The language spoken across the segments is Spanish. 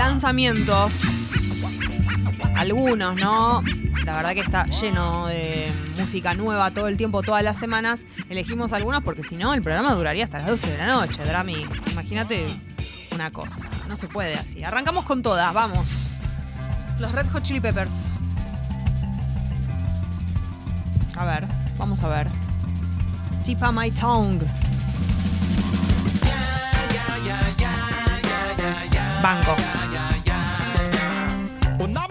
lanzamientos. Algunos, ¿no? La verdad que está lleno de música nueva todo el tiempo, todas las semanas. Elegimos algunos porque si no, el programa duraría hasta las 12 de la noche, Drami. Imagínate una cosa. No se puede así. Arrancamos con todas, vamos. Los Red Hot Chili Peppers. A ver, vamos a ver. Tip of my tongue. Banco. Well, I'm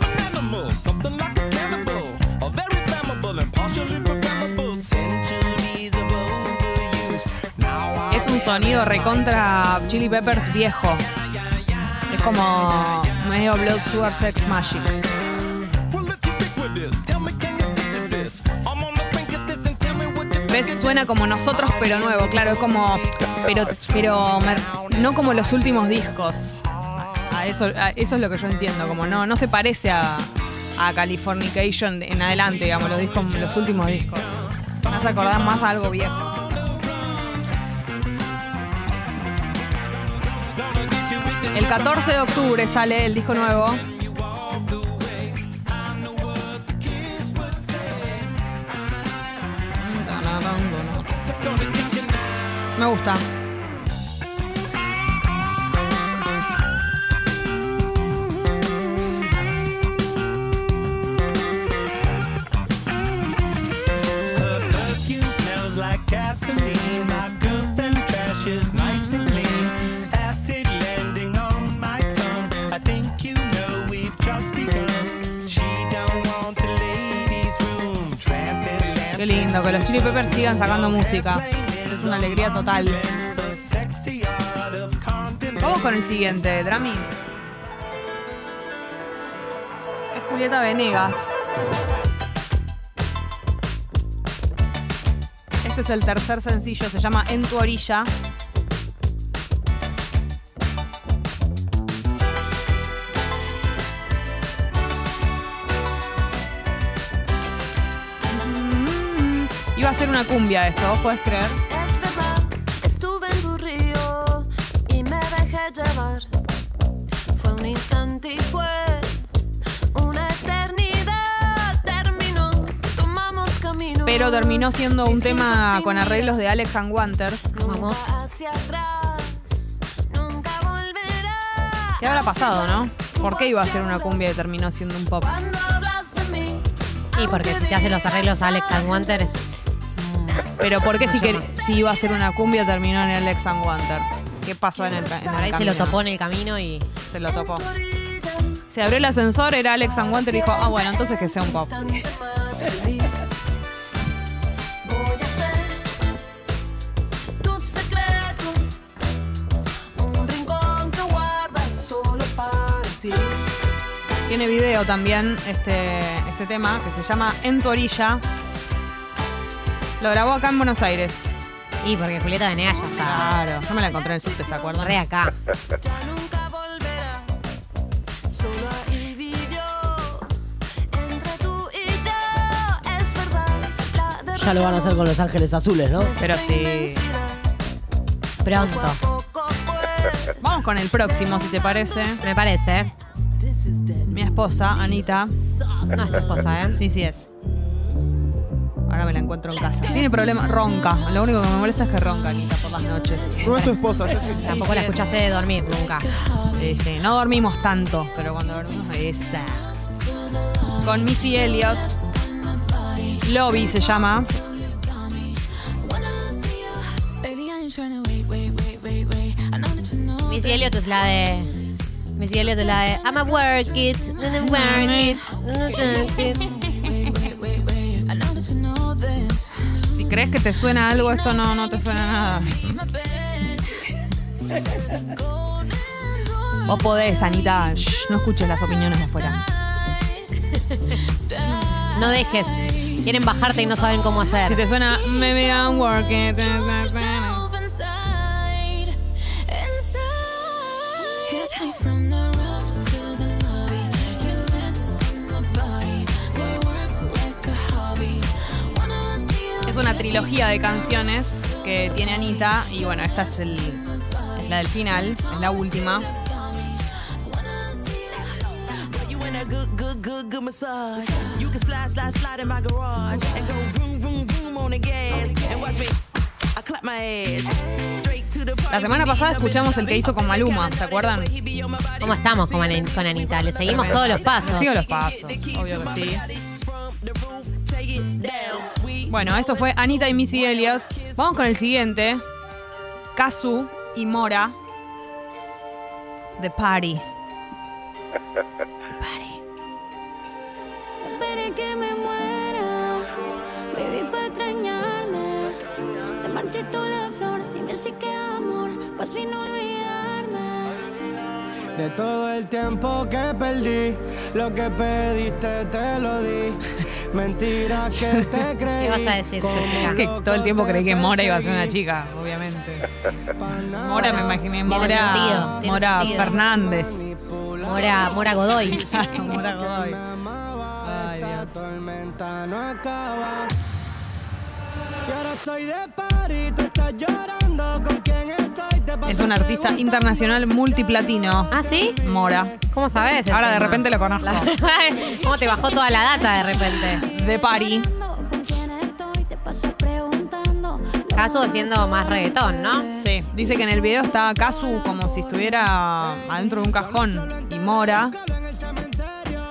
an animal, something like a cannibal. A very flammable and partially programmable. Centuries of overuse. Now I Es un sonido recontra Chili Peppers viejo. Es como medio Blood Sugar Sex Magic. ¿Ves? Suena como nosotros, pero nuevo, claro, es como. Pero, pero no como los últimos discos. A eso, a eso es lo que yo entiendo, como no, no se parece a, a Californication en adelante, digamos, los discos, los últimos discos. Me hace acordar más a algo viejo. El 14 de octubre sale el disco nuevo. Me gusta. Qué lindo, que los Chili Peppers sigan sacando música. Es una alegría total. Vamos con el siguiente, Drami. Es Julieta Venegas. Este es el tercer sencillo, se llama En tu orilla. Iba a ser una cumbia esto, ¿vos podés creer? Es verdad, estuve en tu río y me dejé llevar. Fue un instante y fue una eternidad. Terminó, tomamos camino. Pero terminó siendo un tema con arreglos de Alex and Wanter. Vamos. Hacia atrás, nunca volverá. ¿Qué habrá pasado, no? ¿Por qué iba a ser una cumbia y terminó siendo un pop? Y porque si te hace los arreglos Alex and Wanter es. Pero ¿por qué si, que, si iba a ser una cumbia terminó en el Alex and Wanter? ¿Qué pasó en el, en el Por ahí se lo topó en el camino y. Se lo topó. Se abrió el ascensor, era Alex and Wanter y dijo, ah, bueno, entonces que sea un pop. Tiene video también este, este tema que se llama En tu orilla. Lo grabó acá en Buenos Aires. Y porque Julieta Venegas ya está. Claro, yo me la encontré en el subte, ¿se acuerdan? Re acá. Ya lo van a hacer con Los Ángeles Azules, ¿no? Pero sí. Pronto. Vamos con el próximo, si te parece. Me parece. Mi esposa, Anita. No es tu esposa, ¿eh? Sí, sí es. La encuentro en casa. Tiene problemas, ronca. Lo único que me molesta es que ronca, Anita, por las noches. No es tu esposa. Tampoco la escuchaste de dormir nunca. Sí. No dormimos tanto, pero cuando dormimos, esa. Con Missy Elliott. Lobby se llama. Missy Elliott es la de. Missy Elliott es la de. I'm a work it. I'm a work it. I'm a work it. Crees que te suena algo, esto no, no te suena nada. Vos podés, Anita. Shh, no escuches las opiniones de afuera. No dejes. Quieren bajarte y no saben cómo Si hacer. te suena, maybe I'm working. Una trilogía de canciones que tiene Anita y bueno, esta es, el, es la del final, es la última. La semana pasada escuchamos el que hizo con Maluma, ¿se acuerdan? ¿Cómo estamos con, Ani- con Anita? Le seguimos todos los pasos. Sigo los pasos, obvio que sí. Bueno, esto fue Anita y Missy Elliott. Vamos con el siguiente. Kazu y Mora. The Party. Esperé que me muera, baby, para extrañarme. Se marchitó la flor, dime si queda amor, pa' si no olvidarme. De todo el tiempo que perdí, lo que pediste te lo di. Mentira que te creí. ¿Qué vas a decir, Jessica? Que todo el tiempo creí que Mora iba a ser una chica, obviamente. Mora me imaginé, Mora, sentido, Mora sentido. Fernández. Mora, Mora Godoy. Mora Godoy. Ay, Dios. tormenta no acaba. Y ahora estoy de party, tú estás llorando. Es un artista internacional multiplatino. ¿Ah, sí? Mora. ¿Cómo sabes? Ahora de tema? repente lo conozco. La ¿Cómo te bajó toda la data de repente? Pasas preguntando. Caso haciendo más reggaetón, ¿no? Sí, dice que en el video está Kazu como si estuviera adentro de un cajón y Mora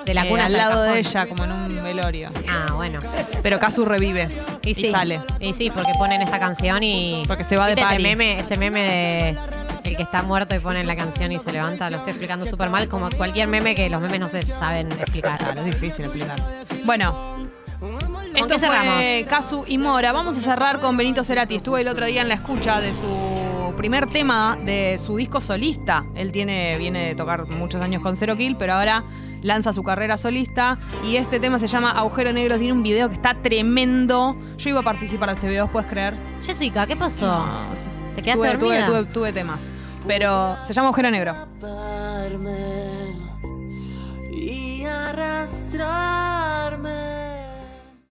De la eh, cuna al lado de ella, como en un velorio. Ah, bueno. Pero Kazu revive y, sí. sale. Y sí, porque ponen esta canción y. Porque se va de ¿Viste party. Ese meme, ese meme de. El que está muerto y ponen la canción y se levanta, lo estoy explicando súper mal, como cualquier meme que los memes no se saben explicar. Claro, es difícil explicar. Bueno, esto cerramos? Kazu y Mora. Vamos a cerrar con Benito Cerati. Estuve el otro día en la escucha de su primer tema de su disco solista. Él tiene, viene de tocar muchos años con Zero Kill, pero ahora lanza su carrera solista. Y este tema se llama Agujero Negro. Tiene un video que está tremendo. Yo iba a participar de este video, ¿puedes creer? Jessica, ¿qué pasó? No. ¿Te quedaste tuve, tuve, dormida? tuve, tuve temas. Pero se llama Agujero Negro. y arrastrar